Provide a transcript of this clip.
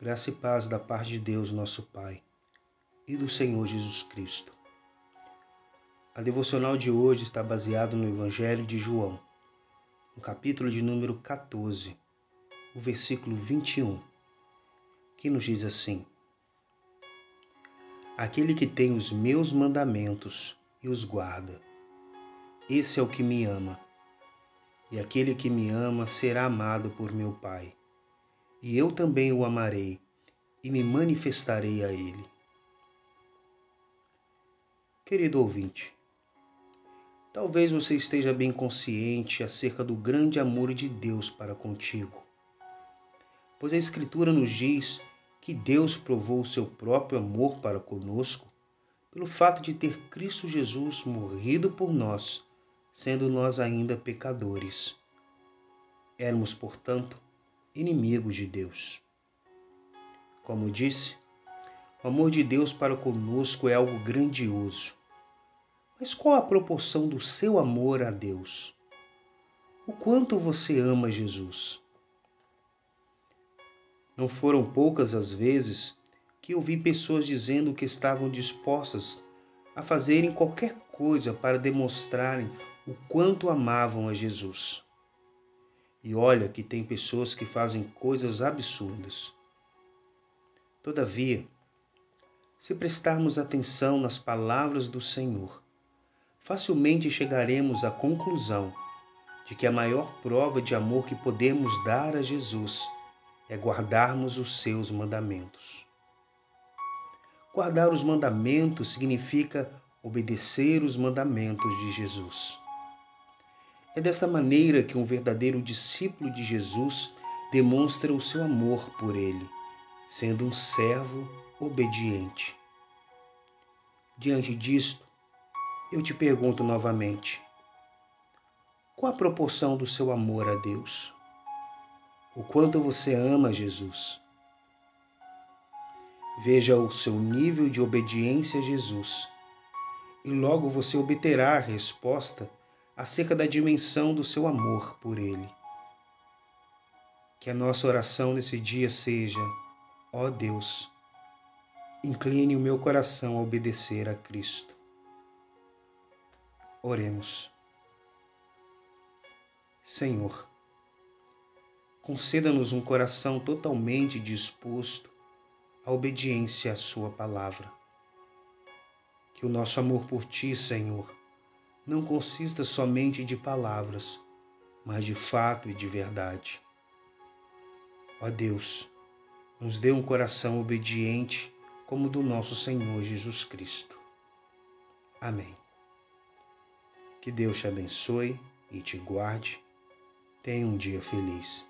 Graça e paz da parte de Deus, nosso Pai, e do Senhor Jesus Cristo. A devocional de hoje está baseada no Evangelho de João, no capítulo de número 14, o versículo 21, que nos diz assim: Aquele que tem os meus mandamentos e os guarda, esse é o que me ama. E aquele que me ama será amado por meu Pai e eu também o amarei e me manifestarei a ele. Querido ouvinte, talvez você esteja bem consciente acerca do grande amor de Deus para contigo, pois a Escritura nos diz que Deus provou o seu próprio amor para conosco pelo fato de ter Cristo Jesus morrido por nós, sendo nós ainda pecadores. Éramos, portanto, inimigos de Deus. Como disse, o amor de Deus para conosco é algo grandioso. Mas qual a proporção do seu amor a Deus? O quanto você ama Jesus? Não foram poucas as vezes que ouvi pessoas dizendo que estavam dispostas a fazerem qualquer coisa para demonstrarem o quanto amavam a Jesus. E olha que tem pessoas que fazem coisas absurdas. Todavia, se prestarmos atenção nas palavras do Senhor, facilmente chegaremos à conclusão de que a maior prova de amor que podemos dar a Jesus é guardarmos os seus mandamentos. Guardar os mandamentos significa obedecer os mandamentos de Jesus. É desta maneira que um verdadeiro discípulo de Jesus demonstra o seu amor por ele, sendo um servo obediente. Diante disto, eu te pergunto novamente: qual a proporção do seu amor a Deus? O quanto você ama Jesus? Veja o seu nível de obediência a Jesus e logo você obterá a resposta acerca da dimensão do seu amor por Ele. Que a nossa oração nesse dia seja: ó oh Deus, incline o meu coração a obedecer a Cristo. Oremos. Senhor, conceda-nos um coração totalmente disposto à obediência à Sua palavra. Que o nosso amor por Ti, Senhor, não consista somente de palavras, mas de fato e de verdade. Ó Deus, nos dê um coração obediente como o do nosso Senhor Jesus Cristo. Amém. Que Deus te abençoe e te guarde. Tenha um dia feliz.